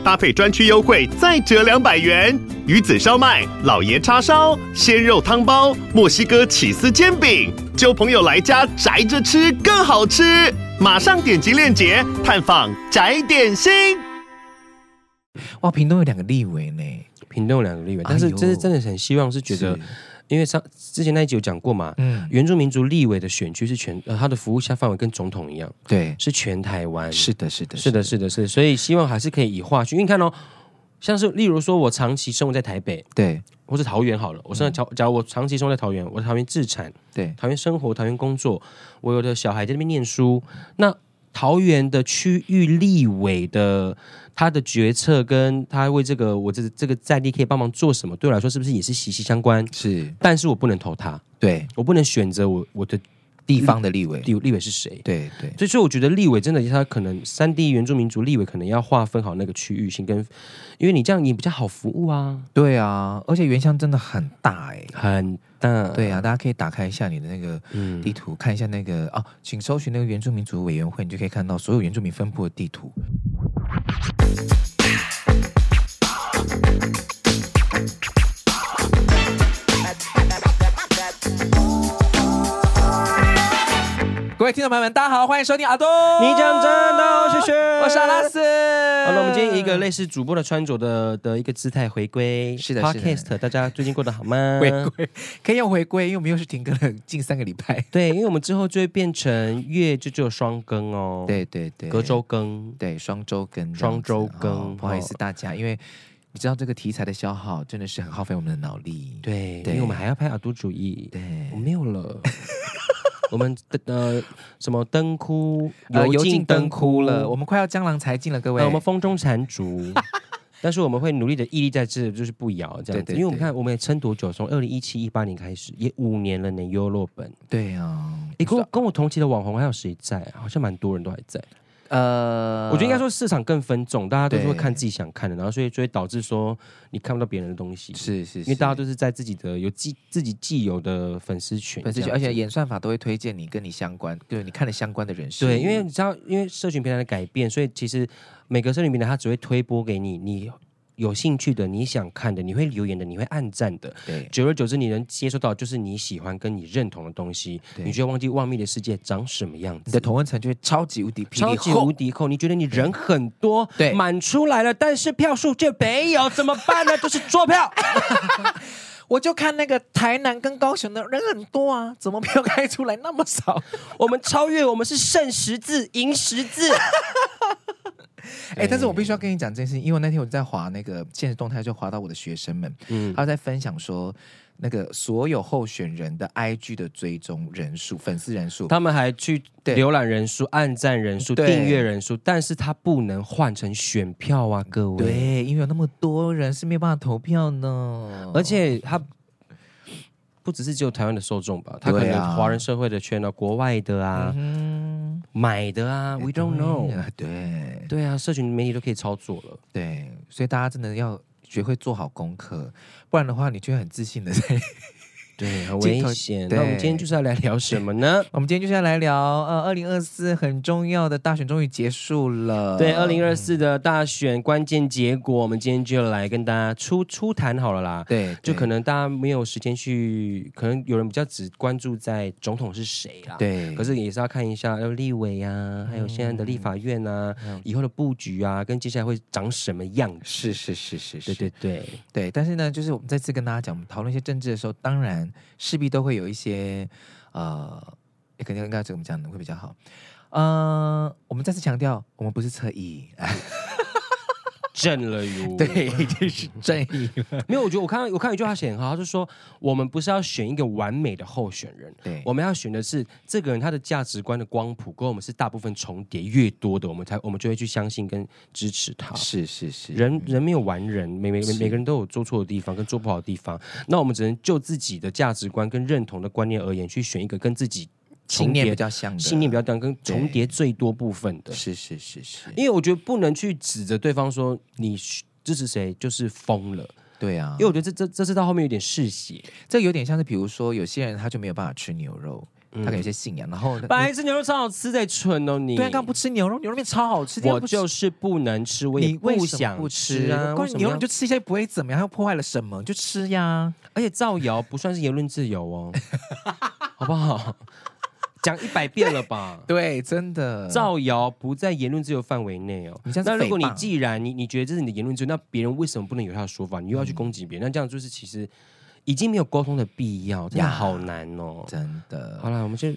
搭配专区优惠再折两百元。鱼子烧麦、老爷叉烧、鲜肉汤包、墨西哥起司煎饼，就朋友来家宅着吃更好吃。马上点击链接探访宅点心。哇，屏东有两个立委呢，屏东有两个立委，但是真是真的很希望是觉得，因为上之前那一集有讲过嘛，嗯，原住民族立委的选区是全呃，他的服务下范围跟总统一样，对，是全台湾，是的，是的，是的，是的，是，所以希望还是可以以划区，因为你看哦，像是例如说我长期生活在台北，对。或是桃园好了，我现在假假如我长期生活在桃园，我在桃园自产，对，桃园生活，桃园工作，我有的小孩在那边念书，那桃园的区域立委的他的决策跟他为这个我这这个在地可以帮忙做什么，对我来说是不是也是息息相关？是，但是我不能投他，对我不能选择我我的。地方的立委，立立委是谁？对对，所以所以我觉得立委真的，他可能三地原住民族立委可能要划分好那个区域性，跟因为你这样你比较好服务啊。对啊，而且原乡真的很大哎、欸，很大。对啊，大家可以打开一下你的那个地图，嗯、看一下那个啊，请搜寻那个原住民族委员会，你就可以看到所有原住民分布的地图。thank you 各位听众朋友们，大家好，欢迎收听阿东。你讲真的，谢谢。我是阿拉斯。好了，我们今天以一个类似主播的穿着的的一个姿态回归。是的，Podcast，大家最近过得好吗？回归可以用回归，因为我们又是停更了近三个礼拜。对，因为我们之后就会变成月就只有双更哦。对对对，隔周更，对，双周更，双周更。哦、不好意思大家，因为你知道这个题材的消耗真的是很耗费我们的脑力。对，对因为我们还要拍阿都主义。对，我没有了。我们的呃什么灯枯油尽灯枯了，我们快要江郎才尽了，各位。呃、我们风中残烛，但是我们会努力的屹立在这，就是不摇这样子。对对对，因为我们看我们也撑多久，从二零一七一八年开始，也五年了呢。优洛本，对啊，你，跟我跟我同期的网红还有谁在？好像蛮多人都还在。呃，我觉得应该说市场更分众，大家都是会看自己想看的，然后所以就会导致说你看不到别人的东西，是是，是，因为大家都是在自己的有既自己既有的粉丝群，粉丝群，而且演算法都会推荐你跟你相关，对你看了相关的人士。对，因为你知道，因为社群平台的改变，所以其实每个社群平台它只会推播给你，你。有兴趣的，你想看的，你会留言的，你会按赞的。对，久而久之，你能接受到就是你喜欢跟你认同的东西，你就会忘记外面的世界长什么样子。你的同温层就会超级无敌超级无敌厚。你觉得你人很多，对，满出来了，但是票数就没有，怎么办呢？就是坐票。我就看那个台南跟高雄的人很多啊，怎么票开出来那么少？我们超越，我们是剩十字赢十字。哎、欸，但是我必须要跟你讲这件事情，因为那天我在滑那个现实动态，就滑到我的学生们，嗯，他在分享说，那个所有候选人的 IG 的追踪人数、粉丝人数，他们还去浏览人数、按赞人数、订阅人数，但是他不能换成选票啊，各位，对，因为有那么多人是没有办法投票呢，而且他。不只是只有台湾的受众吧，他可能华人社会的圈啊，国外的啊，嗯、买的啊，We don't know。对 对啊，社群媒体都可以操作了。对，所以大家真的要学会做好功课，不然的话，你就会很自信的在。对，很危险。那我们今天就是要来聊什么呢？我们今天就是要来聊，呃，二零二四很重要的大选终于结束了。对，二零二四的大选关键结果，我们今天就来跟大家初初谈好了啦。对，就可能大家没有时间去，可能有人比较只关注在总统是谁啦。对，可是也是要看一下，要立委啊，还有现在的立法院啊，嗯、以后的布局啊，跟接下来会长什么样子。是是是是是，对对对对。但是呢，就是我们再次跟大家讲，我们讨论一些政治的时候，当然。势必都会有一些，呃，肯定应该怎么讲呢？会比较好。呃，我们再次强调，我们不是侧翼。正了哟，对，就是正义了。没有，我觉得我看到我看到一句话写很好，他就说我们不是要选一个完美的候选人，对，我们要选的是这个人他的价值观的光谱跟我们是大部分重叠越多的，我们才我们就会去相信跟支持他。是是是，人人没有完人，每每每个人都有做错的地方跟做不好的地方，那我们只能就自己的价值观跟认同的观念而言，去选一个跟自己。信念比较像的，信念比较像，跟重叠最多部分的。是是是是，因为我觉得不能去指着对方说你支持谁就是疯了。对啊，因为我觉得这这这是到后面有点嗜血，这有点像是比如说有些人他就没有办法吃牛肉。他可能有些信仰，然后白吃牛肉超好吃，在蠢哦你。对啊，刚不吃牛肉，牛肉面超好吃。我就是不能吃，我也不想不吃啊。关于牛肉你就吃一下不会怎么样，又破坏了什么？就吃呀。而且造谣不算是言论自由哦，好不好？讲一百遍了吧？对，真的造谣不在言论自由范围内哦。那如果你既然你你觉得这是你的言论自由，那别人为什么不能有他的说法？你又要去攻击别人？那这样就是其实。已经没有沟通的必要，真的好难哦，真的。好了，我们就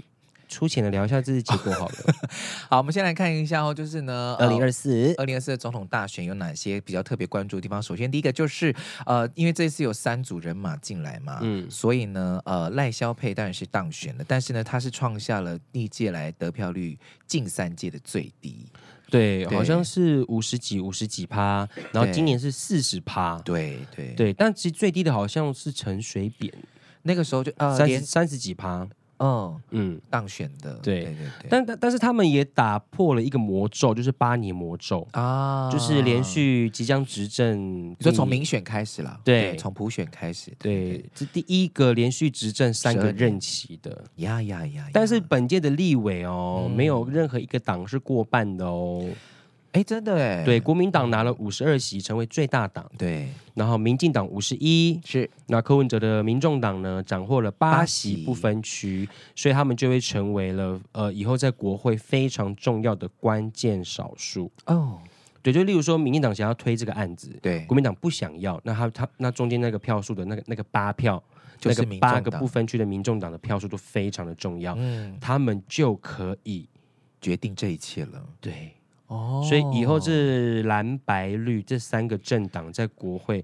粗浅的聊一下这次结果好了。好，我们先来看一下哦，就是呢，二零二四，二零二四的总统大选有哪些比较特别关注的地方？首先，第一个就是呃，因为这次有三组人马进来嘛，嗯，所以呢，呃，赖萧佩当然是当选了，但是呢，他是创下了历届来得票率近三届的最低。对，好像是五十几、五十几趴，然后今年是四十趴。对对对，但其实最低的好像是陈水扁，那个时候就呃三十三十几趴。嗯。嗯，当选的，对。对对，但但但是他们也打破了一个魔咒，就是八年魔咒啊，就是连续即将执政，你说从民选开始了，对，从普选开始，对，是第一个连续执政三个任期的，呀呀呀！但是本届的立委哦，没有任何一个党是过半的哦。哎，真的哎，对，国民党拿了五十二席，成为最大党。对，然后民进党五十一，是。那柯文哲的民众党呢，斩获了八席不分区，所以他们就会成为了呃以后在国会非常重要的关键少数。哦，对，就例如说，民进党想要推这个案子，对，国民党不想要，那他他那中间那个票数的那个那个八票，就是那个八个不分区的民众党的票数都非常的重要，嗯，他们就可以决定这一切了。对。哦，所以以后这蓝白绿这三个政党在国会，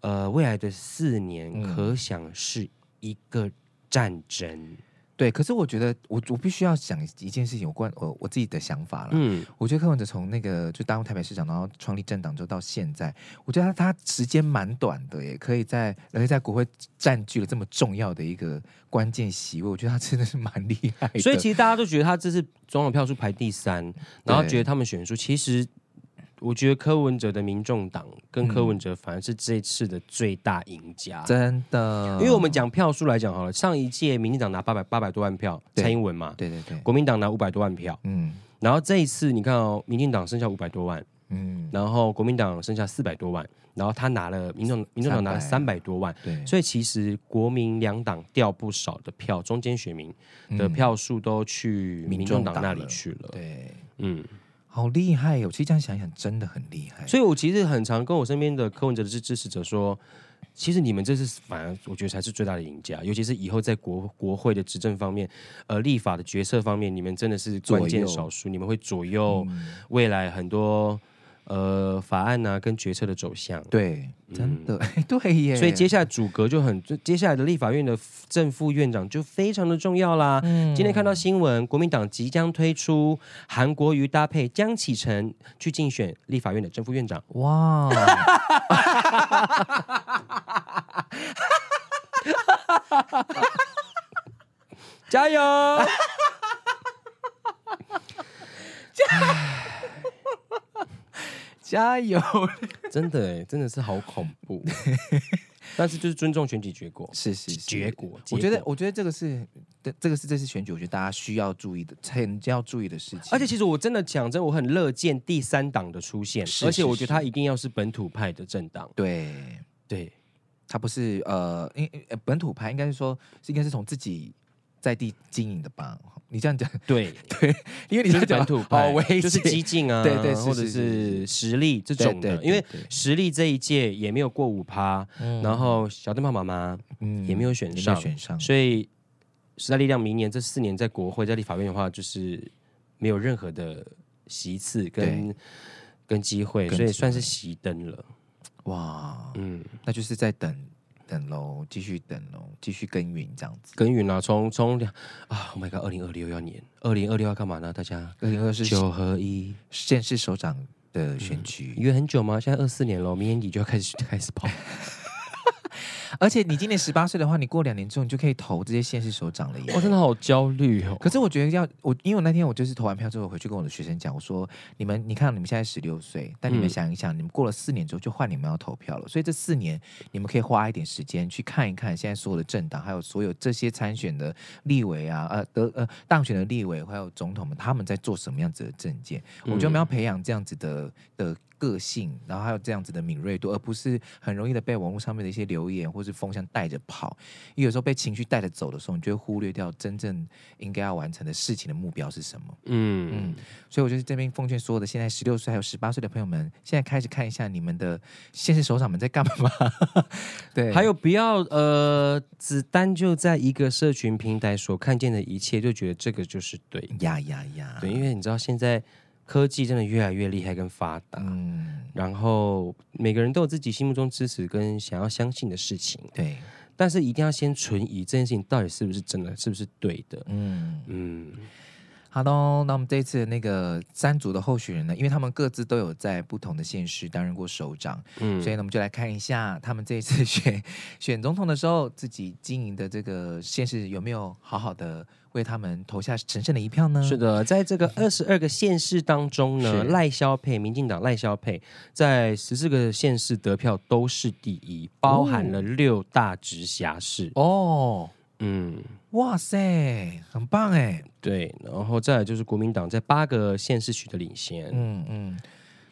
呃，未来的四年可想是一个战争。对，可是我觉得我我必须要讲一件事情，有关我我自己的想法了。嗯，我觉得柯文哲从那个就当台北市长，然后创立政党，就到现在，我觉得他他时间蛮短的，也可以在而且在国会占据了这么重要的一个关键席位，我觉得他真的是蛮厉害的。所以其实大家都觉得他这次总统票数排第三，然后觉得他们选出，其实。我觉得柯文哲的民众党跟柯文哲反而是这次的最大赢家，真的。因为我们讲票数来讲好了，上一届民进党拿八百八百多万票，蔡英文嘛，对对对，国民党拿五百多万票，嗯，然后这一次你看哦，民进党剩下五百多万，嗯，然后国民党剩下四百多万，然后他拿了民众民众党拿了三百多万，对，所以其实国民两党掉不少的票，中间选民的票数都去民众党那里去了，对，嗯。好厉害哟！其实这样想想，真的很厉害。所以我其实很常跟我身边的柯文哲的支支持者说，其实你们这次反而我觉得才是最大的赢家，尤其是以后在国国会的执政方面，呃，立法的决策方面，你们真的是关键少数，你们会左右未来很多。呃，法案呢、啊，跟决策的走向，对，真的，嗯、对耶。所以接下来组阁就很，接下来的立法院的正副院长就非常的重要啦。嗯、今天看到新闻，国民党即将推出韩国瑜搭配江启臣去竞选立法院的正副院长。哇！加油！加加油！真的哎，真的是好恐怖。但是就是尊重选举结果，是是，是结果。我觉得，我觉得这个是，这个是这次选举，我觉得大家需要注意的，很要注意的事情。而且，其实我真的讲真，我很乐见第三党的出现。而且，我觉得他一定要是本土派的政党。对对，他不是呃，因本土派应该是说，应该是从自己。在地经营的吧，你这样讲对 对，因为你是本土派，就是激进啊，对对，或者是实力这种的，因为实力这一届也没有过五趴，然后小灯泡妈妈嗯。也没有选上，选上，所以时代力量明年这四年在国会在立法院的话，就是没有任何的席次跟跟机会，所以算是熄灯了。哇，嗯，那就是在等。等喽，继续等喽，继续耕耘这样子。耕耘啊，从从啊，Oh my god，二零二六要年，二零二六要干嘛呢？大家，二零二四九合一县市首长的选举，约、嗯、很久吗？现在二四年了，明年底就要开始开始跑。而且你今年十八岁的话，你过两年之后，你就可以投这些县市首长了耶。我真的好焦虑哦。可是我觉得要我，因为我那天我就是投完票之后回去跟我的学生讲，我说你们，你看你们现在十六岁，但你们想一想，嗯、你们过了四年之后就换你们要投票了，所以这四年你们可以花一点时间去看一看现在所有的政党，还有所有这些参选的立委啊，呃得呃当选的立委还有总统们，他们在做什么样子的政见？嗯、我觉得我们要培养这样子的的。个性，然后还有这样子的敏锐度，而不是很容易的被网络上面的一些留言或是风向带着跑。因为有时候被情绪带着走的时候，你就会忽略掉真正应该要完成的事情的目标是什么。嗯嗯，所以我就是这边奉劝所有的现在十六岁还有十八岁的朋友们，现在开始看一下你们的现实首长们在干嘛。对，还有不要呃，只单就在一个社群平台所看见的一切，就觉得这个就是对呀呀呀。对，因为你知道现在。科技真的越来越厉害跟发达，嗯，然后每个人都有自己心目中支持跟想要相信的事情，对，但是一定要先存疑这件事情到底是不是真的，是不是对的，嗯。嗯。好的，那我们这一次那个三组的候选人呢，因为他们各自都有在不同的县市担任过首长，嗯，所以呢，我们就来看一下他们这一次 选选总统的时候，自己经营的这个县市有没有好好的。为他们投下神圣的一票呢？是的，在这个 二十二个县市当中呢，赖萧佩民进党赖萧佩在十四个县市得票都是第一，包含了六大直辖市哦。嗯，哇塞，很棒哎。对，然后再来就是国民党在八个县市取得领先。嗯嗯，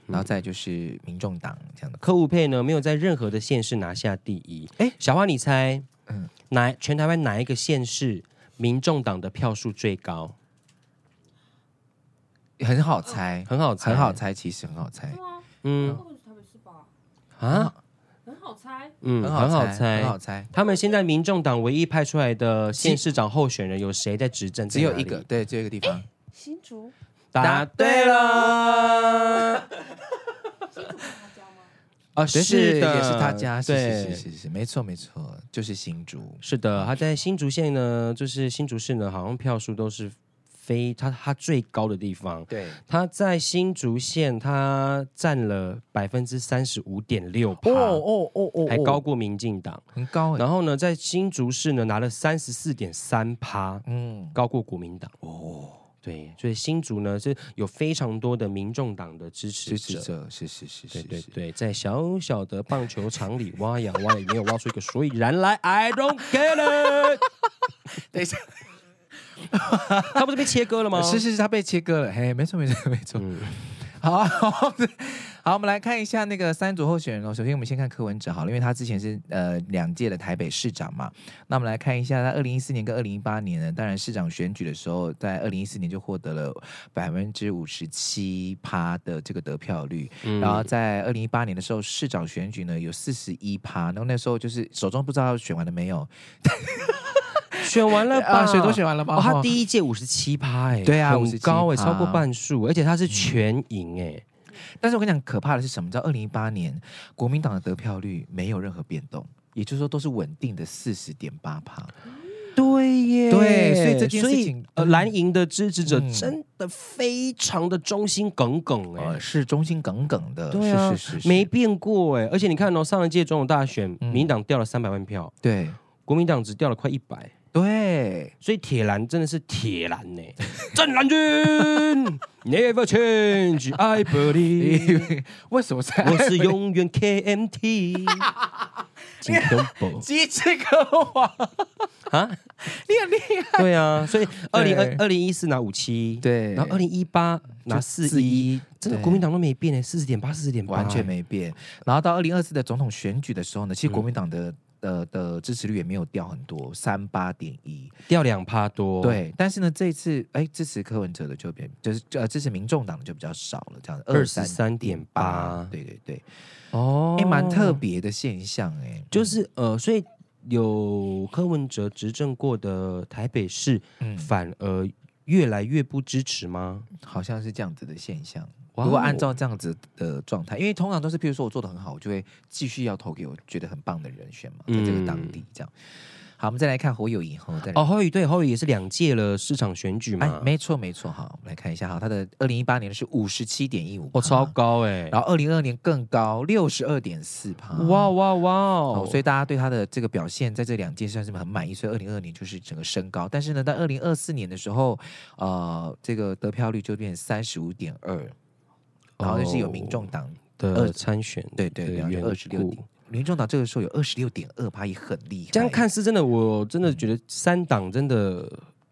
然后再就是民众党这样的。柯 V 配呢，没有在任何的县市拿下第一。哎，小花，你猜，嗯，哪全台湾哪一个县市？民众党的票数最高，很好猜，很好猜，很好猜，其实很好猜。嗯，啊，很好猜，嗯，很好猜，很好猜。他们现在民众党唯一派出来的县市长候选人有谁在执政？只有一个，对，只有一个地方。新竹，答对了。啊，是的，也是他家，对，是是是是，没错没错，就是新竹，是的，他在新竹县呢，就是新竹市呢，好像票数都是非他他最高的地方，对，他在新竹县他占了百分之三十五点六，哦哦哦哦，还高过民进党，很高。然后呢，在新竹市呢拿了三十四点三趴，嗯，高过国民党，哦。对，所以新竹呢是有非常多的民众党的支持者，是是是是，对对对，在小小的棒球场里挖呀挖，也没有挖出一个所以然来。I don't get it。等一下，他不是被切割了吗？是是是，他被切割了。嘿，没错没错 没错。嗯、好。好好，我们来看一下那个三组候选人哦。首先，我们先看柯文哲好了，因为他之前是呃两届的台北市长嘛。那我们来看一下，他二零一四年跟二零一八年呢，当然市长选举的时候，在二零一四年就获得了百分之五十七趴的这个得票率，嗯、然后在二零一八年的时候，市长选举呢有四十一趴，然后那时候就是手中不知道选完了没有，选完了吧？选都选完了吧？哦，他第一届五十七趴，哎，对啊，很高哎，超过半数，而且他是全赢哎。嗯但是我跟你讲，可怕的是什么？在二零一八年，国民党的得票率没有任何变动，也就是说都是稳定的四十点八趴。对耶，对，所以这件事情，呃，蓝营的支持者真的非常的忠心耿耿哎、呃，是忠心耿耿的，对啊，是是是是没变过哎。而且你看哦，上一届总统大选，民进党掉了三百万票，对，国民党只掉了快一百。对，所以铁蓝真的是铁蓝呢，正蓝军，Never change，I believe。为什么是？我是永远 KMT。金东宝，机智歌王啊，你很厉害。对啊，所以二零二二零一四拿五七，对，然后二零一八拿四一，真的国民党都没变呢，四十点八，四十点八，完全没变。然后到二零二四的总统选举的时候呢，其实国民党的。的的支持率也没有掉很多，三八点一，掉两趴多。对，但是呢，这一次哎，支持柯文哲的就变，就是呃支持民众党的就比较少了，这样子二十三点八。对对对，哦，哎，蛮特别的现象哎，就是呃，所以有柯文哲执政过的台北市，嗯，反而越来越不支持吗？好像是这样子的现象。如果按照这样子的状态，因为通常都是，譬如说我做的很好，我就会继续要投给我觉得很棒的人选嘛，在这个当地这样。好，我们再来看侯友宜哈。哦，侯友宜对侯友宜也是两届了市场选举嘛。没错没错。哈，我们来看一下哈，他的二零一八年是五十七点一五，哦，超高哎。然后二零二二年更高，六十二点四趴。哇哇哇哦！所以大家对他的这个表现，在这两届算是很满意。所以二零二二年就是整个升高，但是呢，在二零二四年的时候，呃，这个得票率就变三十五点二，然后就是有民众党的参选，对对对，二十六点。民众党这个时候有二十六点二趴，也很厉害。这样看是真的，我真的觉得三党真的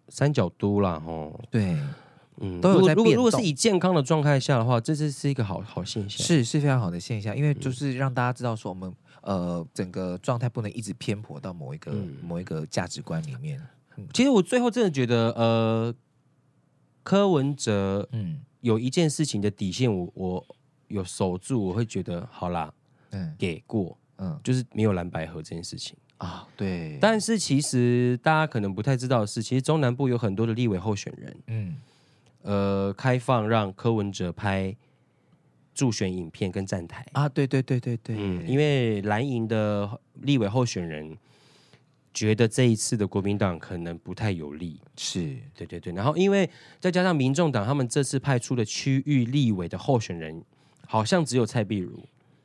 三角都啦，吼。对，嗯，都有在果如果是以健康的状态下的话，这是是一个好好现象，是是非常好的现象，因为就是让大家知道说，我们呃整个状态不能一直偏颇到某一个、嗯、某一个价值观里面。其实我最后真的觉得，呃，柯文哲，嗯，有一件事情的底线我，我我有守住，我会觉得好啦，嗯，给过。嗯，就是没有蓝白合这件事情。啊，对。但是其实大家可能不太知道的是，其实中南部有很多的立委候选人，嗯，呃，开放让柯文哲拍助选影片跟站台。啊，对对对对对，嗯，因为蓝营的立委候选人觉得这一次的国民党可能不太有利，是。对对对。然后因为再加上民众党他们这次派出的区域立委的候选人，好像只有蔡壁如。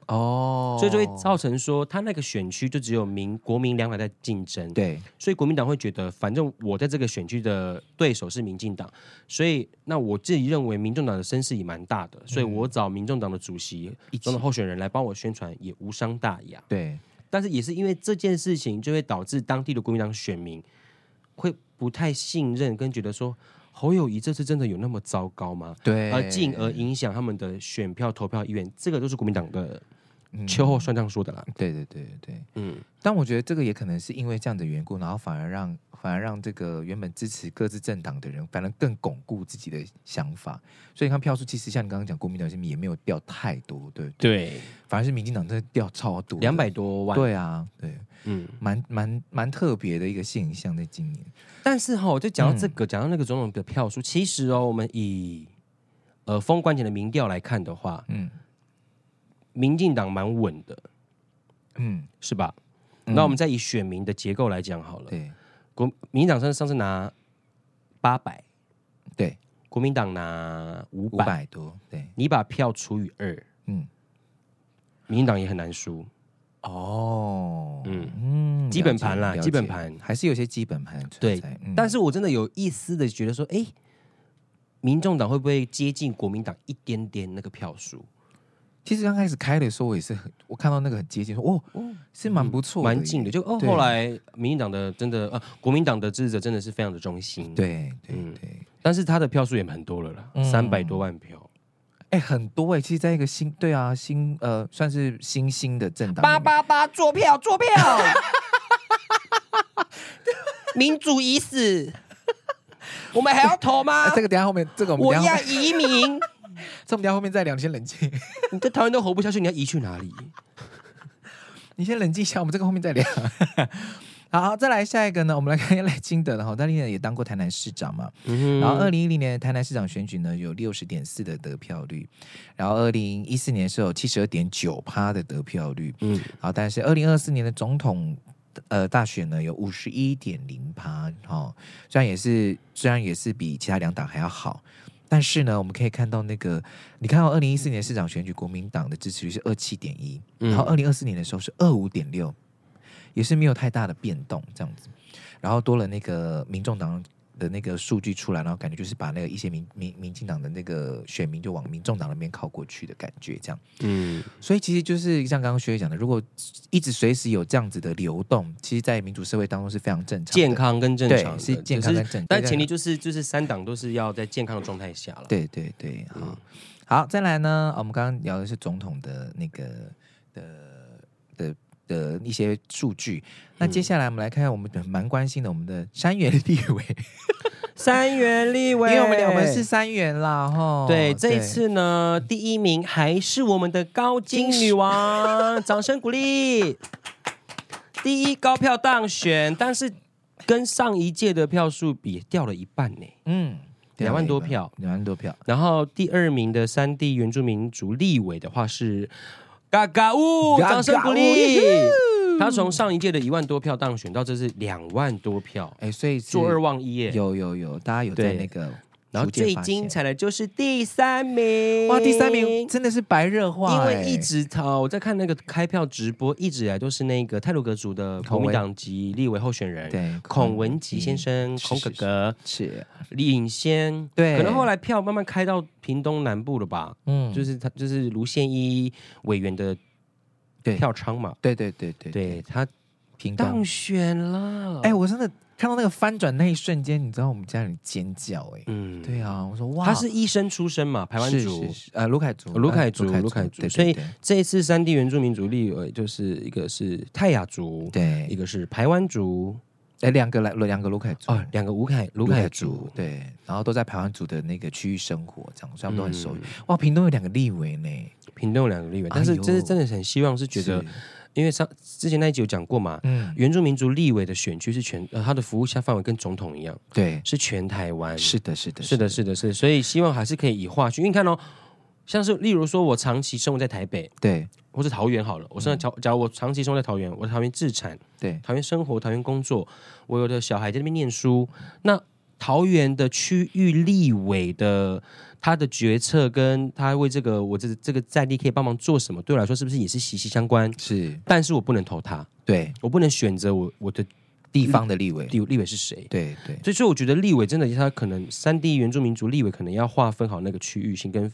哦，所以就会造成说，他那个选区就只有民国民两党在竞争，对，所以国民党会觉得，反正我在这个选区的对手是民进党，所以那我自己认为民众党的声势也蛮大的，所以我找民众党的主席中的候选人来帮我宣传也无伤大雅，对。但是也是因为这件事情，就会导致当地的国民党选民会不太信任，跟觉得说侯友谊这次真的有那么糟糕吗？对，而进而影响他们的选票投票意愿，这个都是国民党的。秋后算账说的啦，对对对对对，嗯，但我觉得这个也可能是因为这样的缘故，然后反而让反而让这个原本支持各自政党的人，反而更巩固自己的想法。所以你看票数，其实像你刚刚讲，国民党这边也没有掉太多，对对，反而是民进党真的掉超多，两百多万，对啊，对，嗯，蛮蛮蛮特别的一个现象在今年。但是哈，我就讲到这个，讲、嗯、到那个总统的票数，其实哦，我们以呃封关前的民调来看的话，嗯。民进党蛮稳的，嗯，是吧？嗯、那我们再以选民的结构来讲好了。对，国民进党上上次拿八百，对，国民党拿五百多，对，你把票除以二，嗯，民进党也很难输。哦，嗯。嗯，基本盘啦，基本盘。还是有些基本盘。对，嗯、但是我真的有一丝的觉得说，哎、欸，民众党会不会接近国民党一点点那个票数？其实刚开始开的时候，我也是很，我看到那个很接近，说哦，是蛮不错，蛮近的。就哦，后来民进党的真的啊，国民党的支持者真的是非常的忠心，对对对。但是他的票数也蛮多了啦，三百多万票，哎，很多哎。其实，在一个新对啊新呃算是新兴的政党，八八八坐票 坐票，民主已死，我们还要投吗？这个等下后面这个我要移民。这么家后面再聊，你先冷静。你在台湾都活不下去，你要移去哪里？你先冷静一下，我们这个后面再聊。好，再来下一个呢？我们来看一下赖清德的哈，他历年也当过台南市长嘛。嗯、然后二零一零年台南市长选举呢，有六十点四的得票率。然后二零一四年是有七十二点九趴的得票率。嗯，好，但是二零二四年的总统呃大选呢，有五十一点零趴。哈，虽然也是虽然也是比其他两党还要好。但是呢，我们可以看到那个，你看到二零一四年市长选举，国民党的支持率是二七点一，然后二零二四年的时候是二五点六，也是没有太大的变动这样子，然后多了那个民众党的那个数据出来，然后感觉就是把那个一些民民民进党的那个选民就往民众党那边靠过去的感觉，这样。嗯，所以其实就是像刚刚学姐讲的，如果一直随时有这样子的流动，其实，在民主社会当中是非常正常、健康跟正常，是健康跟正常。但前提就是就是三党都是要在健康的状态下了。对对对，好，嗯、好，再来呢，我们刚刚聊的是总统的那个的的。的一些数据，那接下来我们来看看我们蛮关心的我们的三元立委，三元立委，因为我们我们是三元啦哈。对，这一次呢，第一名还是我们的高金女王，掌声鼓励。第一高票当选，但是跟上一届的票数比掉了一半呢。嗯，两万多票，两万多票。然后第二名的三地原住民族立委的话是。嘎嘎呜！掌声鼓励！他从上一届的一万多票当选到这是两万多票，哎，所以坐二望一耶。有有有，大家有在那个。然后最精彩的就是第三名，哇！第三名真的是白热化，因为一直他我在看那个开票直播，一直以来都是那个泰鲁阁族的国民党籍立委候选人，对，孔文吉先生，孔哥哥。是领先，对，可能后来票慢慢开到屏东南部了吧，嗯，就是他就是卢宪一委员的票仓嘛，对对对对，对。他当选了，哎，我真的。看到那个翻转那一瞬间，你知道我们家人尖叫哎、欸，嗯，对啊，我说哇，他是医生出身嘛，台湾族，呃，卢凯族，卢凯族，卢凯族，所以这一次三地原住民族立委就是一个是泰雅族，对，一个是台湾族，哎，两个来两个卢凯族，哦，两个鲁凯卢凯族，对，然后都在台湾族的那个区域生活，这样，所以他们都很熟。哇，屏东有两个立委呢，屏东有两个立委，但是真是真的很希望是觉得。因为上之前那一集有讲过嘛，嗯，原住民族立委的选区是全，呃，他的服务下范围跟总统一样，对，是全台湾，是的，是的，是的，是的，是，所以希望还是可以以划区，因为你看哦，像是例如说我长期生活在台北，对，或者桃园好了，我现在假假如我长期生活在桃园，我在桃园自产，对，桃园生活，桃园工作，我有的小孩在那边念书，那桃园的区域立委的。他的决策跟他为这个我这这个在地可以帮忙做什么，对我来说是不是也是息息相关？是，但是我不能投他，对我不能选择我我的地方的立委，立立委是谁？对对，所以说我觉得立委真的他可能三地原住民族立委可能要划分好那个区域性，跟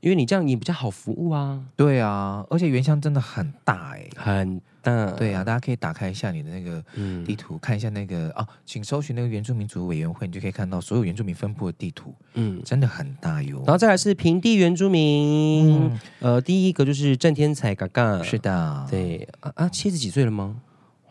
因为你这样你比较好服务啊。对啊，而且原乡真的很大哎、欸，很。嗯，对啊，大家可以打开一下你的那个地图，嗯、看一下那个哦，请搜寻那个原住民族委员会，你就可以看到所有原住民分布的地图。嗯，真的很大哟。然后再来是平地原住民，嗯、呃，第一个就是郑天才嘎嘎，是的，对啊啊，七十几岁了吗？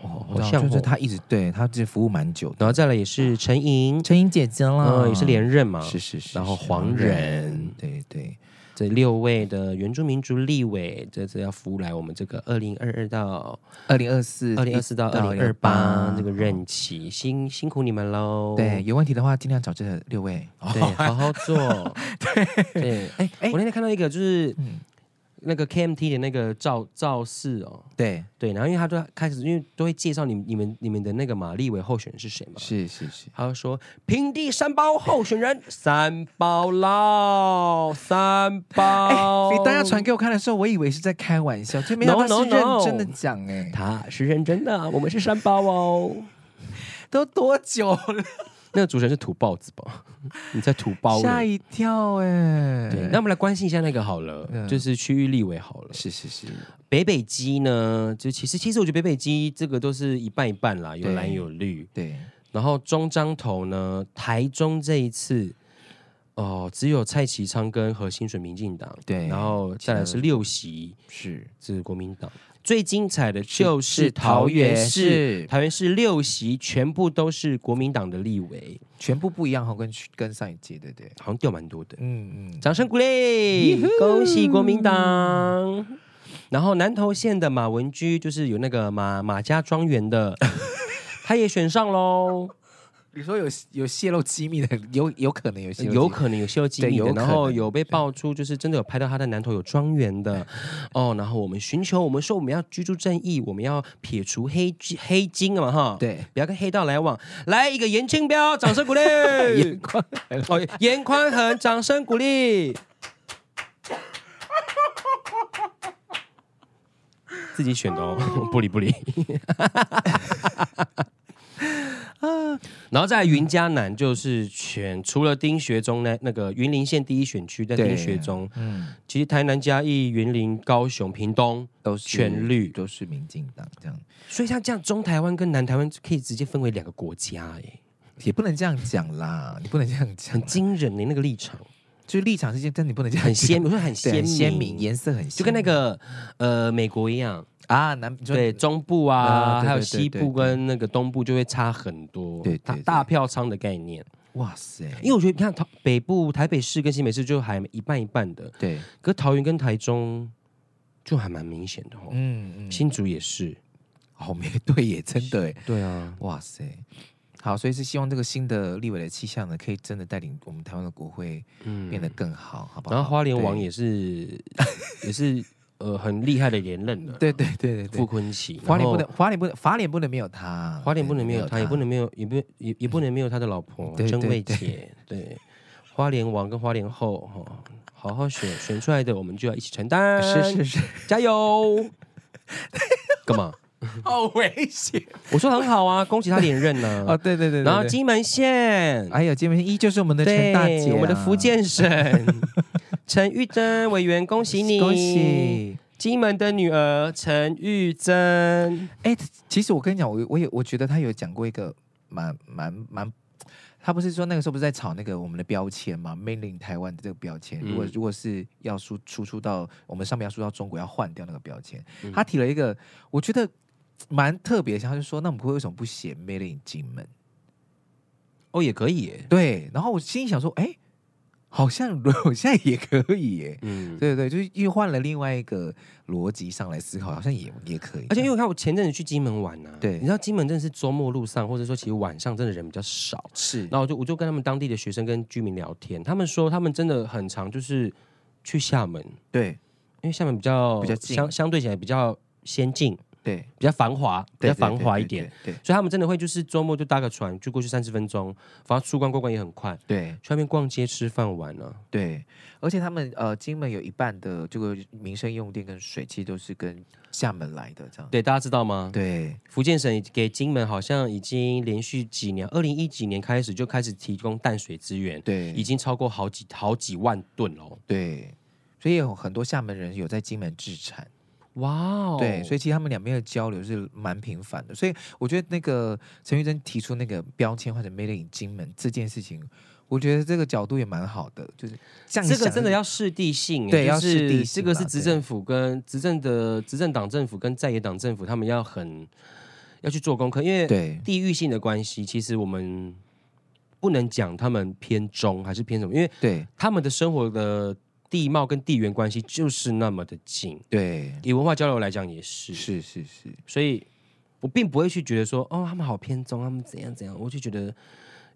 哦，好像就是他一直对他这服务蛮久的。然后再来也是陈莹，陈莹姐姐了，嗯，也是连任嘛，是是是。然后黄仁，对对。这六位的原住民族立委，这次要服务来我们这个二零二二到二零二四，二零二四到二零二八这个任期，辛辛苦你们喽！对，有问题的话尽量找这六位，对，好好做。对，哎哎，我那天看到一个就是。嗯那个 KMT 的那个赵赵四哦，对。对，然后因为他都开始，因为都会介绍你你们你们的那个马立伟候选人是谁嘛？是是是，他就说平地三包候选人三包佬三包，你大家传给我看的时候，我以为是在开玩笑，就没想到是认真的讲哎，他是认真的，我们是三包哦，都多久了？那个主持人是土包子吧？你在土包？吓一跳哎！对，那我们来关心一下那个好了，嗯、就是区域立委好了。是是是，北北基呢？就其实其实我觉得北北基这个都是一半一半啦，有蓝有绿。对。然后中彰投呢？台中这一次哦、呃，只有蔡其昌跟何新水民进党。对。然后再来是六席，是这是国民党。最精彩的就是桃园市，桃园市六席全部都是国民党的立委，全部不一样哈，跟跟上一届对对，好像掉蛮多的。嗯嗯，掌声鼓励，恭喜国民党。然后南投县的马文居就是有那个马马家庄园的，他也选上喽。你说有有泄露机密的，有有可能有泄露，有可能有泄露机密的，然后有被爆出就是真的有拍到他的南投有庄园的哦，然后我们寻求，我们说我们要居住正义，我们要撇除黑黑金嘛哈，对，不要跟黑道来往，来一个严清标，掌声鼓励，严宽哦，严宽恒，掌声鼓励，自己选的哦，不 理不理。啊，然后在云嘉南就是全除了丁学忠那那个云林县第一选区在丁学忠，嗯，其实台南嘉义、云林、高雄、屏东都是全绿，都是民进党这样。所以像这样，中台湾跟南台湾可以直接分为两个国家，哎，也不能这样讲啦，你不能这样讲，很惊人的那个立场，就是立场之间，但你不能这样很鲜，我说很鲜鲜明，颜色很鲜，就跟那个呃美国一样。啊，南对中部啊，还有西部跟那个东部就会差很多，对大大票仓的概念。哇塞！因为我觉得你看，桃北部台北市跟新北市就还一半一半的，对。可桃园跟台中就还蛮明显的哦。嗯嗯，新竹也是，哦，没对也真的哎，对啊，哇塞！好，所以是希望这个新的立委的气象呢，可以真的带领我们台湾的国会变得更好，好不好？然后花莲王也是也是。呃很厉害的连任了。对对对对对，傅昆萁，花莲不能，花莲不能，花莲不能没有他，花莲不能没有他，也不能没有，也不也也不能没有他的老婆曾慧姐。对，花莲王跟花莲后哈，好好选选出来的，我们就要一起承担。是是是，加油！干嘛？好危险！我说很好啊，恭喜他连任呢。哦，对对对，然后金门县，哎呀，金门县依旧是我们的陈大姐，我们的福建省。陈玉珍委员，恭喜你，恭喜。金门的女儿陈玉珍。哎，其实我跟你讲，我我也我觉得他有讲过一个蛮蛮蛮，他不是说那个时候不是在炒那个我们的标签嘛，Made in 台湾的这个标签，如果如果是要输输出到我们上面要输到中国，要换掉那个标签，他提了一个，我觉得。蛮特别，他就说：“那我们会为什么不写 Made in 金门？哦，也可以耶。对，然后我心里想说：哎，好像我现在也可以耶。嗯，对对对，就是又换了另外一个逻辑上来思考，好像也也可以。而且因为我看我前阵子去金门玩呢、啊，对，你知道金门真的是周末路上，或者说其实晚上真的人比较少。是，然后我就我就跟他们当地的学生跟居民聊天，他们说他们真的很常就是去厦门，对，因为厦门比较比较近相相对起来比较先进。”对，比较繁华，比较繁华一点，对，对，所以他们真的会就是周末就搭个船，就过去三十分钟，反正出关过关也很快，对，去外面逛街吃饭玩了，对，而且他们呃，金门有一半的这个民生用电跟水，其实都是跟厦门来的，这样，对，大家知道吗？对，福建省给金门好像已经连续几年，二零一几年开始就开始提供淡水资源，对，已经超过好几好几万吨哦，对，所以有很多厦门人有在金门置产。哇哦，对，所以其实他们两边的交流是蛮频繁的，所以我觉得那个陈玉珍提出那个标签或者 Made in 金门这件事情，我觉得这个角度也蛮好的，就是这个真的要视地性，对，要视地性，这个是执政府跟执政的执政党政府跟在野党政府，他们要很要去做功课，因为对。地域性的关系，其实我们不能讲他们偏中还是偏什么，因为对。他们的生活的。地貌跟地缘关系就是那么的近，对，以文化交流来讲也是，是是是，所以我并不会去觉得说，哦，他们好偏中，他们怎样怎样，我就觉得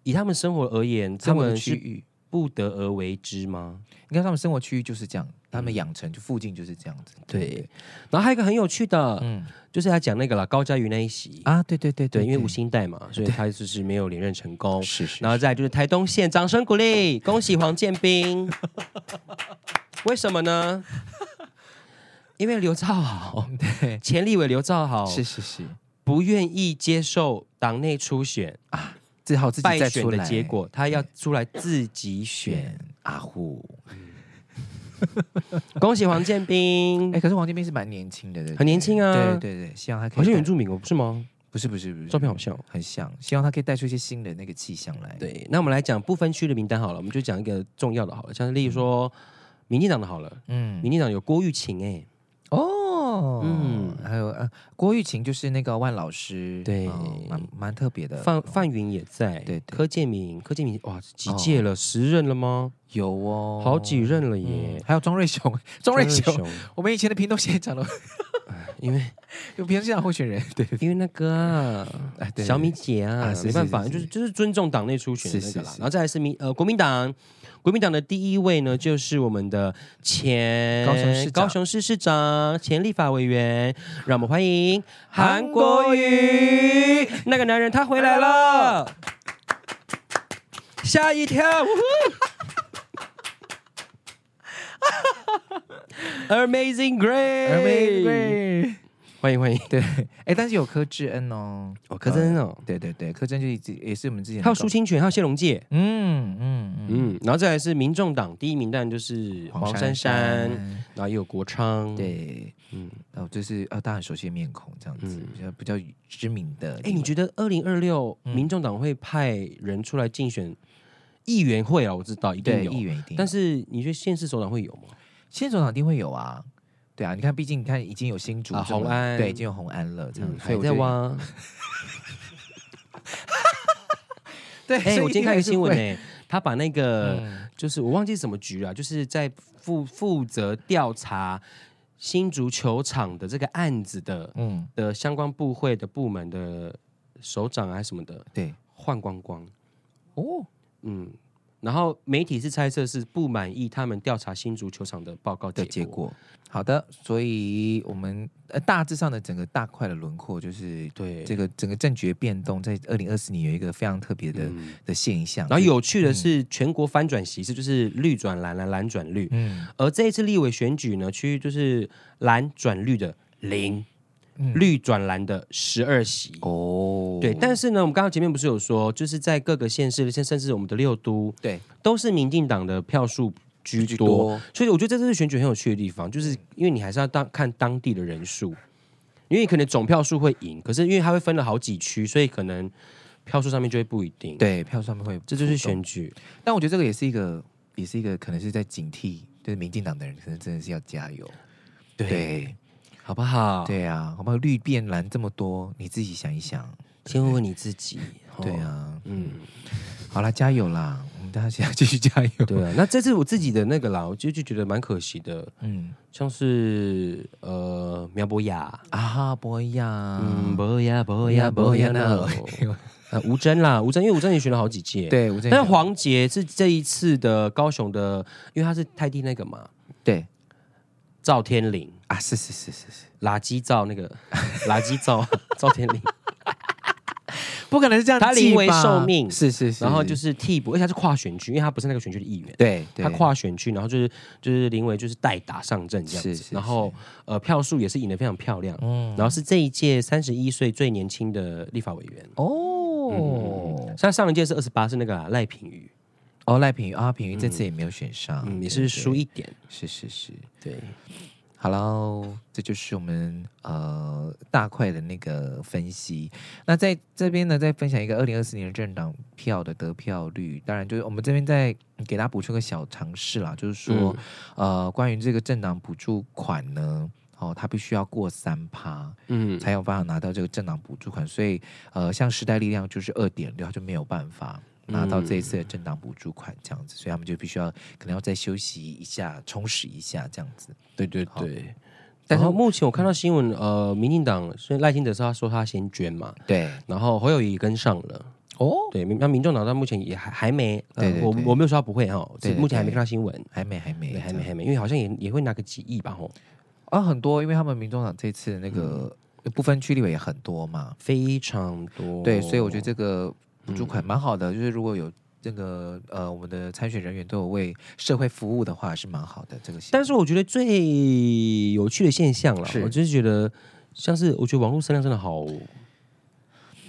以他们生活而言，他们区域不得而为之吗？你看他们生活区域就是这样，他们养成就附近就是这样子，对，对。然后还有一个很有趣的，嗯。就是他讲那个了，高嘉瑜那一席啊，对对对对，对，因为无薪代嘛，所以他就是没有连任成功。是是，然后再就是台东县，掌声鼓励，恭喜黄建斌。为什么呢？因为刘兆豪，对，前立委刘兆豪，是是是，不愿意接受党内初选啊，只好自己再出来。败选的结果，他要出来自己选阿虎。恭喜黄建斌！哎，可是黄建斌是蛮年轻的，很年轻啊。对对对，希望他可以。好像原住民哦，不是吗？不是不是不是，照片好像很像。希望他可以带出一些新的那个气象来。对，那我们来讲不分区的名单好了，我们就讲一个重要的好了，像是例如说，民进党的好了，嗯，民进党有郭玉琴哎，哦，嗯，还有呃，郭玉琴就是那个万老师，对，蛮蛮特别的。范范云也在，对，柯建铭，柯建铭哇，几届了？十任了吗？有哦，好几任了耶！还有庄瑞雄，庄瑞雄，我们以前的屏东县长了，因为 有屏东县长候选人，对，因为那个啊，小米姐啊，没办法，就是就是尊重党内初选那个啦。然后再来是民呃国民党，国民党的第一位呢，就是我们的前高雄市高雄市市长、前立法委员，让我们欢迎韩国瑜，那个男人他回来了，吓一跳。Amazing Grace，Amazing Grace，欢迎欢迎，对，哎，但是有柯志恩哦，哦，柯志恩哦，对对对，柯志恩就一直也是我们之前，还有苏清泉，还有谢龙介，嗯嗯嗯，然后再来是民众党第一名，当然就是黄珊珊，然后也有国昌，对，嗯，然后就是呃，大家很熟悉的面孔，这样子比较比较知名的。哎，你觉得二零二六民众党会派人出来竞选议员会啊？我知道一定有。议员一定，但是你觉得县市首长会有吗？县首长一定会有啊，对啊，你看，毕竟你看已经有新竹啊，洪安，对，已经有红安了，这样还在挖。对，哎，我今天看一个新闻呢，他把那个就是我忘记什么局了，就是在负负责调查新竹球场的这个案子的，嗯，的相关部会的部门的首长啊什么的，对，换光光，哦，嗯。然后媒体是猜测是不满意他们调查新足球场的报告的结果。好的，所以我们呃大致上的整个大块的轮廓就是对这个整个政局变动，在二零二四年有一个非常特别的、嗯、的现象。然后有趣的是，全国翻转席次就是绿转蓝，蓝蓝转绿。嗯，而这一次立委选举呢，区域就是蓝转绿的零。嗯、绿转蓝的十二席。哦，对，但是呢，我们刚刚前面不是有说，就是在各个县市，甚至我们的六都，对，都是民进党的票数居多，所以我觉得这次选举很有趣的地方，就是因为你还是要当看当地的人数，因为可能总票数会赢，可是因为它会分了好几区，所以可能票数上面就会不一定，对，票数上面会，这就是选举。但我觉得这个也是一个，也是一个可能是在警惕，就是民进党的人可能真的是要加油，对。对好不好？对啊，好不好？绿变蓝这么多，你自己想一想，先问问你自己。对啊，嗯，好啦，加油啦！我们大家继续加油。对啊，那这次我自己的那个啦，我就就觉得蛮可惜的。嗯，像是呃苗博雅啊，博雅，嗯，博雅，博雅，博雅呢？呃，吴峥啦，吴峥，因为吴峥也选了好几届。对，吴峥。但是黄杰是这一次的高雄的，因为他是泰迪那个嘛。对。赵天麟啊，是是是是是，垃圾照那个 垃圾照赵天林，不可能是这样，他临危受命，是是是，然后就是替补，而且他是跨选区，因为他不是那个选区的议员，对，他跨选区，然后就是就是临危就是代打上阵这样子，是是是，然后呃票数也是赢得非常漂亮，嗯，然后是这一届三十一岁最年轻的立法委员。哦，像、嗯、上一届是二十八，是那个赖品妤。哦，赖品妤啊，品妤这次也没有选上，嗯，也是输一点，是是是，对。好喽，这就是我们呃大块的那个分析。那在这边呢，再分享一个二零二四年的政党票的得票率。当然，就是我们这边再给大家补充个小常识啦，就是说，嗯、呃，关于这个政党补助款呢，哦，它必须要过三趴，嗯，才有办法拿到这个政党补助款。所以，呃，像时代力量就是二点六，就没有办法。拿到这一次的政党补助款这样子，所以他们就必须要可能要再休息一下，充实一下这样子。对对对。但是目前我看到新闻，呃，民进党所以赖清德说他说他先捐嘛，对。然后侯友谊跟上了，哦，对。那民众党到目前也还还没，我我没有说他不会哈，对，目前还没看到新闻，还没还没还没还没，因为好像也也会拿个几亿吧吼。啊，很多，因为他们民众党这次的那个不分区立委也很多嘛，非常多。对，所以我觉得这个。补助款蛮好的，就是如果有这个呃，我们的参选人员都有为社会服务的话，是蛮好的。这个，但是我觉得最有趣的现象了，我就是觉得像是我觉得网络声量真的好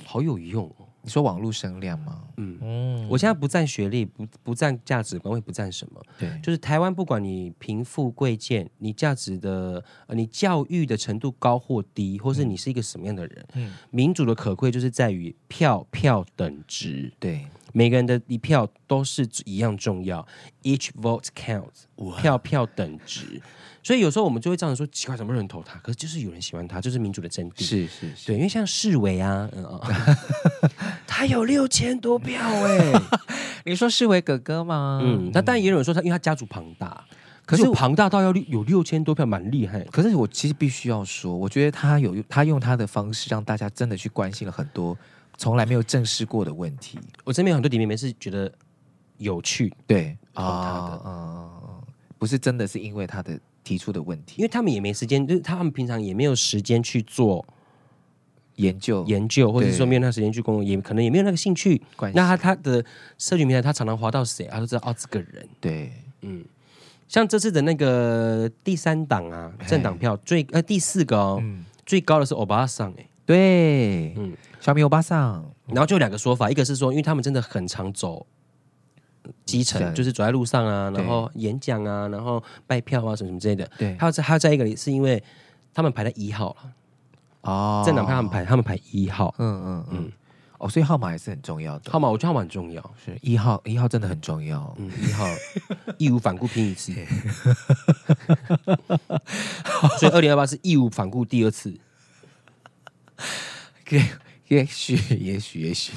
好有用。你说网络声量吗？嗯嗯，我现在不占学历，不不占价值观，我也不占什么。对，就是台湾，不管你贫富贵贱，你价值的呃，你教育的程度高或低，或是你是一个什么样的人，嗯，民主的可贵就是在于票票等值。对，每个人的一票都是一样重要，each vote counts，票票等值。所以有时候我们就会这样说，奇怪，什么人投他？可是就是有人喜欢他，就是民主的真谛。是是是，对，因为像世伟啊，嗯啊，他有六千多票哎，你说世伟哥哥吗？嗯，那当然也有人说他，因为他家族庞大，可是庞大到要有六千多票，蛮厉害。可是我其实必须要说，我觉得他有他用他的方式让大家真的去关心了很多从来没有正视过的问题。我身边很多弟妹妹是觉得有趣，对啊，嗯，不是真的是因为他的。提出的问题，因为他们也没时间，就是他们平常也没有时间去做研究、研究，或者是说没有那个时间去工作，也可能也没有那个兴趣。那他他的社群平台，他常常滑到谁，他都知道哦，这个人。对，嗯，像这次的那个第三档啊，政党票最呃第四个哦，嗯、最高的是欧巴桑哎，对，嗯，小米欧巴桑，然后就有两个说法，一个是说，因为他们真的很常走。基层就是走在路上啊，然后演讲啊，然后卖票啊，什么什么之类的。对，还有再还有再一个是因为他们排在一号了哦，政党派他们排，他们排一号。嗯嗯嗯。哦，所以号码也是很重要的。号码我觉得号码很重要，是一号，一号真的很重要。嗯，一号 义无反顾拼一次。所以二零二八是义无反顾第二次。也也许也许也许。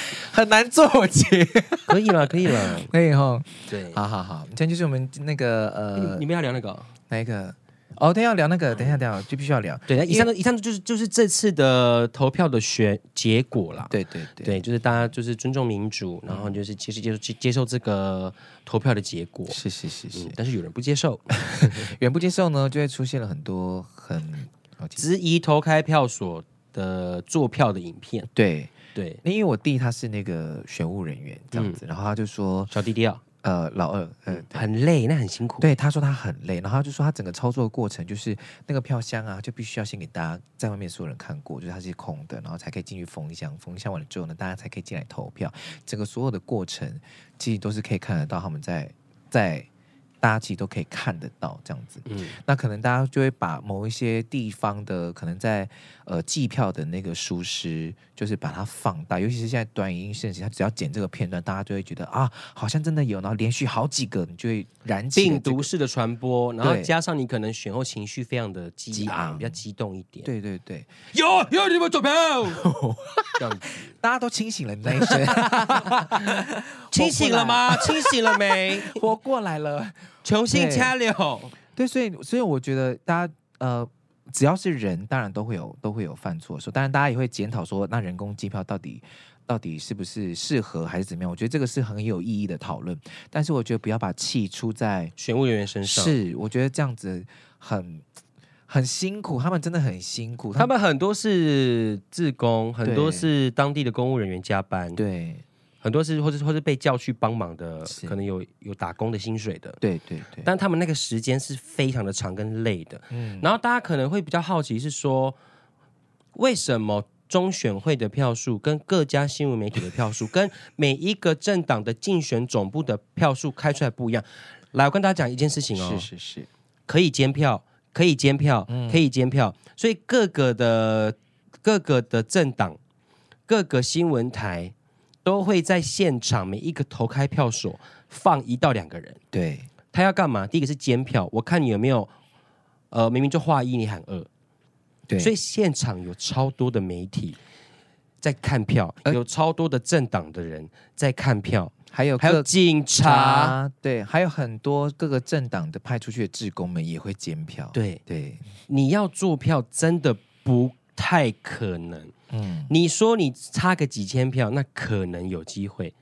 很难做结，可以了，可以了，可以哈。对，好好好，今天就是我们那个呃，你们要聊那个哪一个？哦，等下聊那个，等一下等下就必须要聊。对，以上的以上就是就是这次的投票的选结果啦。对对对，对，就是大家就是尊重民主，然后就是其实接受接接受这个投票的结果。是是是是，但是有人不接受，有人不接受呢，就会出现了很多很质疑投开票所的作票的影片。对对，因为我弟他是那个选务人员这样子，然后他就说小弟弟啊。呃，老二，嗯、呃，很累，那很辛苦。对，他说他很累，然后他就说他整个操作的过程就是那个票箱啊，就必须要先给大家在外面所有人看过，就是它是空的，然后才可以进去封箱，封箱完了之后呢，大家才可以进来投票。整个所有的过程其实都是可以看得到他们在在。大家其实都可以看得到这样子，嗯，那可能大家就会把某一些地方的可能在呃计票的那个疏失，就是把它放大，尤其是现在短影音盛行，他只要剪这个片段，大家就会觉得啊，好像真的有，然后连续好几个，你就会燃起、这个、病毒式的传播，然后加上你可能选后情绪非常的激昂，比较激动一点，对对对，有有你们投票，这样子，大家都清醒了，那一声，清醒了吗？清醒了没？活过来了。重新加流，对，所以所以我觉得大家呃，只要是人，当然都会有都会有犯错的时候，当然大家也会检讨说，那人工机票到底到底是不是适合还是怎么样？我觉得这个是很有意义的讨论，但是我觉得不要把气出在选务人员身上。是，我觉得这样子很很辛苦，他们真的很辛苦，他们很多是自工，很多是当地的公务人员加班，对。很多是或者或是被叫去帮忙的，可能有有打工的薪水的，对对对。但他们那个时间是非常的长跟累的。嗯。然后大家可能会比较好奇是说，为什么中选会的票数跟各家新闻媒体的票数 跟每一个政党的竞选总部的票数开出来不一样？来，我跟大家讲一件事情哦，是是是，可以监票，可以监票，可以监票。所以各个的各个的政党，各个新闻台。都会在现场每一个投开票所放一到两个人，对，他要干嘛？第一个是监票，我看你有没有，呃，明明就画一，你喊二，对，所以现场有超多的媒体在看票，呃、有超多的政党的人在看票，还有还有警察，对，还有很多各个政党的派出去的职工们也会监票，对。对，你要做票真的不太可能。嗯，你说你差个几千票，那可能有机会。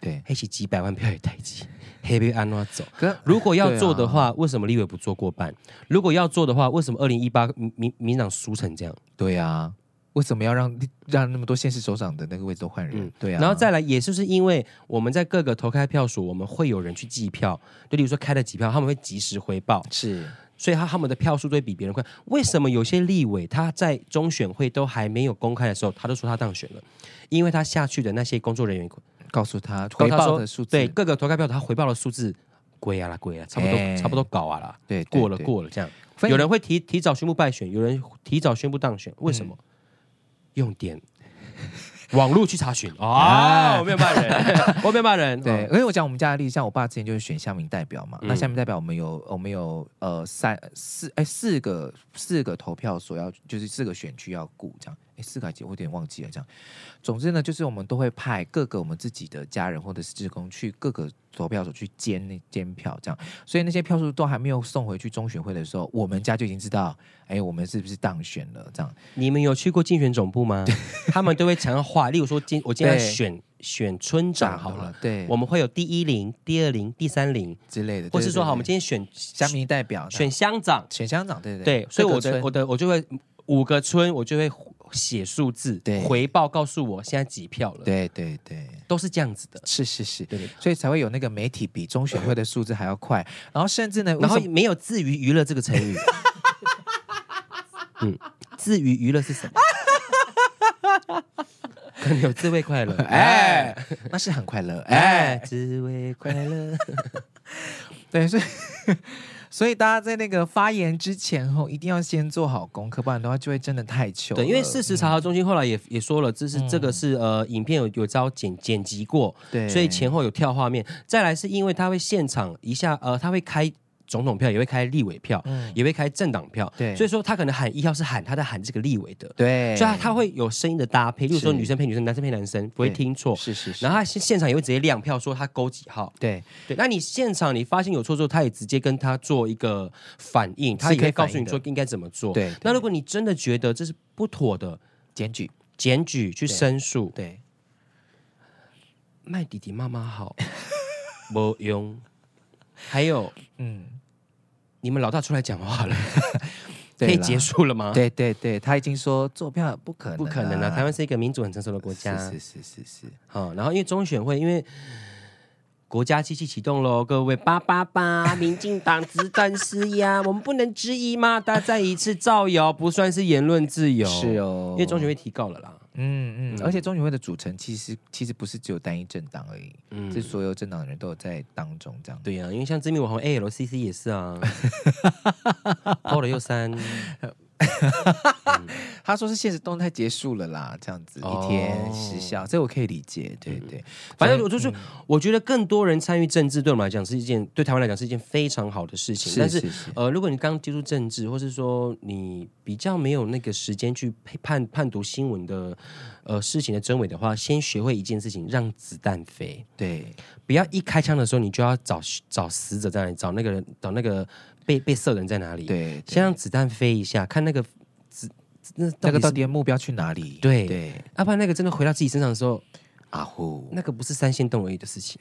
对，黑起几百万票也太急，黑被安诺走？如果要做的话，啊、为什么立委不做过半？如果要做的话，为什么二零一八民民民党输成这样？对啊，为什么要让让那么多县市首长的那个位置都换人？嗯、对啊，然后再来，也就是因为我们在各个投开票所，我们会有人去计票，就例如说开了几票，他们会及时回报。是。所以他他们的票数都会比别人快。为什么有些立委他在中选会都还没有公开的时候，他都说他当选了？因为他下去的那些工作人员告诉他回报的数字，对各个投开票他回报的数字，贵啊啦贵啊，差不多、欸、差不多搞啊啦，对，过了过了这样。有人会提提早宣布败选，有人提早宣布当选，为什么？嗯、用点。网络去查询。啊，我没有骂人，我没有骂人。对，因为我讲我们家的例子，像我爸之前就是选乡民代表嘛，嗯、那乡民代表我们有我们有呃三四哎四个四个投票所要就是四个选区要顾这样。四个几我有点忘记了，这样。总之呢，就是我们都会派各个我们自己的家人或者是职工去各个投票所去监那监票，这样。所以那些票数都还没有送回去中选会的时候，我们家就已经知道，哎，我们是不是当选了？这样。你们有去过竞选总部吗？他们都会常常画，例如说今我今天要选选村长好了，对，我们会有第一零、第二零、第三零之类的，或是说好，我们今天选乡民代表、选乡长、选乡长，对对对。所以我的我的我就会五个村，我就会。写数字，对，回报告诉我现在几票了，对对对，都是这样子的，是是是，对对，所以才会有那个媒体比中选会的数字还要快，然后甚至呢，然后没有自娱娱乐这个成语，嗯，自娱娱乐是什么？可能有自慰快乐，哎，那是很快乐，哎，自慰快乐，对，所以。所以大家在那个发言之前后，一定要先做好功课，不然的话就会真的太糗。对，因为事实查核中心后来也也说了，这是、嗯、这个是呃，影片有有招剪剪辑过，对，所以前后有跳画面。再来是因为他会现场一下呃，他会开总统票，也会开立委票，嗯、也会开政党票。对，所以说他可能喊一号是喊他在喊这个立委的。对，所以他他会有声音的搭配，例如说女生配女生，男生配男生，不会听错。是是是。然后他现场也会直接亮票，说他勾几号。对对。那你现场你发现有错之后，他也直接跟他做一个反应，他也可以告诉你说应该怎么做。对。那如果你真的觉得这是不妥的，检举检举去申诉。对。卖弟弟妈妈好，没用。还有，嗯，你们老大出来讲话了，可以结束了吗？对对对，他已经说做票不可能，不可能啊！台湾是一个民主很成熟的国家，是是是是是。好，然后因为中选会，因为国家机器启动喽，各位八八八，民进党执政施压，我们不能质疑吗？大家再一次造谣，不算是言论自由，是哦，因为中选会提告了啦。嗯嗯，而且中选会的组成其实其实不是只有单一政党而已，嗯，是所有政党的人都有在当中这样。对呀、啊，因为像知名网红 ALCC 也是啊，后了又删。嗯、他说是现实动态结束了啦，这样子一天时效，这我可以理解。对对，嗯、反正我就是，嗯、我觉得更多人参与政治，对我们来讲是一件，对台湾来讲是一件非常好的事情。但是呃，如果你刚接触政治，或是说你比较没有那个时间去判判读新闻的呃事情的真伪的话，先学会一件事情，让子弹飞。对，不要一开枪的时候，你就要找找死者在哪里，找那个人，找那个。被被射人在哪里？对，先让子弹飞一下，看那个子那那个到底目标去哪里？对对，要不然那个真的回到自己身上的时候，啊呼，那个不是三线动而已的事情，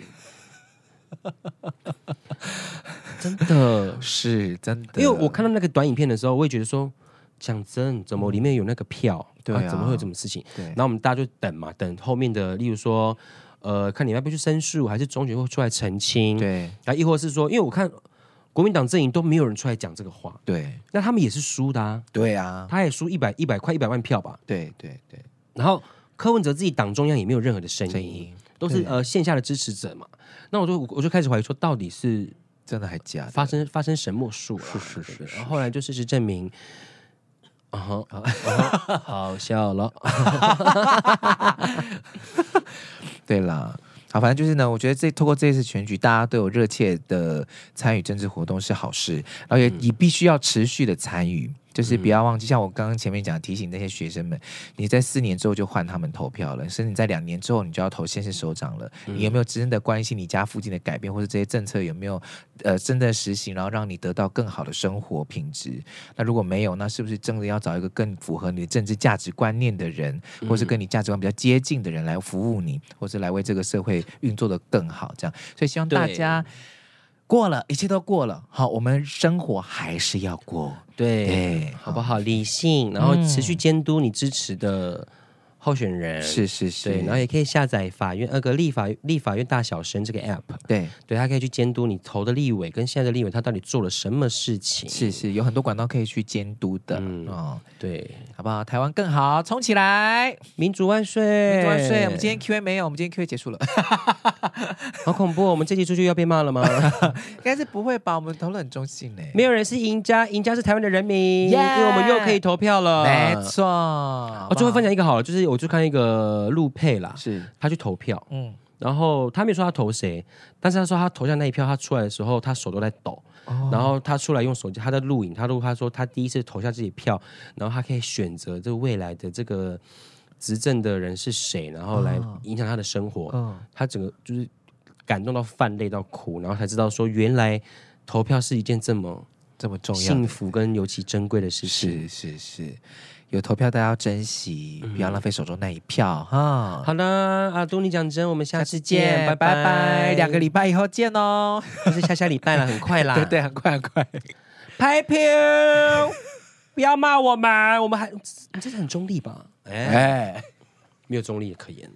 真的是真的。因为我看到那个短影片的时候，我也觉得说，讲真，怎么里面有那个票？对啊，怎么会有这种事情？对，然后我们大家就等嘛，等后面的，例如说，呃，看你要不要去申诉，还是中选会出来澄清？对，啊，亦或是说，因为我看。国民党阵营都没有人出来讲这个话，对，那他们也是输的啊，对啊，他也输一百一百块一百万票吧，对对对，然后柯文哲自己党中央也没有任何的声音，都是呃线下的支持者嘛，那我就我就开始怀疑说，到底是真的还假的？发生发生什么术了？是是是，然后后来就事实证明，啊哈，好笑了，对啦。好，反正就是呢，我觉得这透过这次选举，大家都有热切的参与政治活动是好事，然后也你必须要持续的参与。就是不要忘记，像我刚刚前面讲，提醒那些学生们，你在四年之后就换他们投票了，甚至你在两年之后你就要投县市首长了。你有没有真的关心你家附近的改变，或者这些政策有没有呃真的实行，然后让你得到更好的生活品质？那如果没有，那是不是真的要找一个更符合你的政治价值观念的人，或是跟你价值观比较接近的人来服务你，或是来为这个社会运作的更好？这样，所以希望大家。过了，一切都过了。好，我们生活还是要过，对，对好不好？理性，然后持续监督你支持的。候选人是是是，对，然后也可以下载法院那个立法立法院大小声这个 app，对对，他可以去监督你投的立委跟现在的立委他到底做了什么事情，是是，有很多管道可以去监督的，嗯哦，对，好不好？台湾更好，冲起来，民主万岁，民主万岁！我们今天 Q A 没有，我们今天 Q A 结束了，好恐怖！我们这期出去要被骂了吗？应该是不会吧？我们投了很中性呢，没有人是赢家，赢家是台湾的人民!因为我们又可以投票了，没错。我最后分享一个好了，就是。我就看一个陆配啦，是。他去投票，嗯，然后他没说他投谁，但是他说他投下那一票，他出来的时候他手都在抖，哦、然后他出来用手机，他在录影，他录他说他第一次投下自己票，然后他可以选择这个未来的这个执政的人是谁，然后来影响他的生活，他整个就是感动到泛泪到哭，然后才知道说原来投票是一件这么这么重要、幸福跟尤其珍贵的事情，是是是。有投票，大家要珍惜，不要浪费手中那一票哈。好的，阿都你讲真，我们下次见，拜拜，两个礼拜以后见哦。不是下下礼拜了，很快啦，对对，很快很快。拍票，不要骂我们，我们还，你这是很中立吧？哎，没有中立也可言。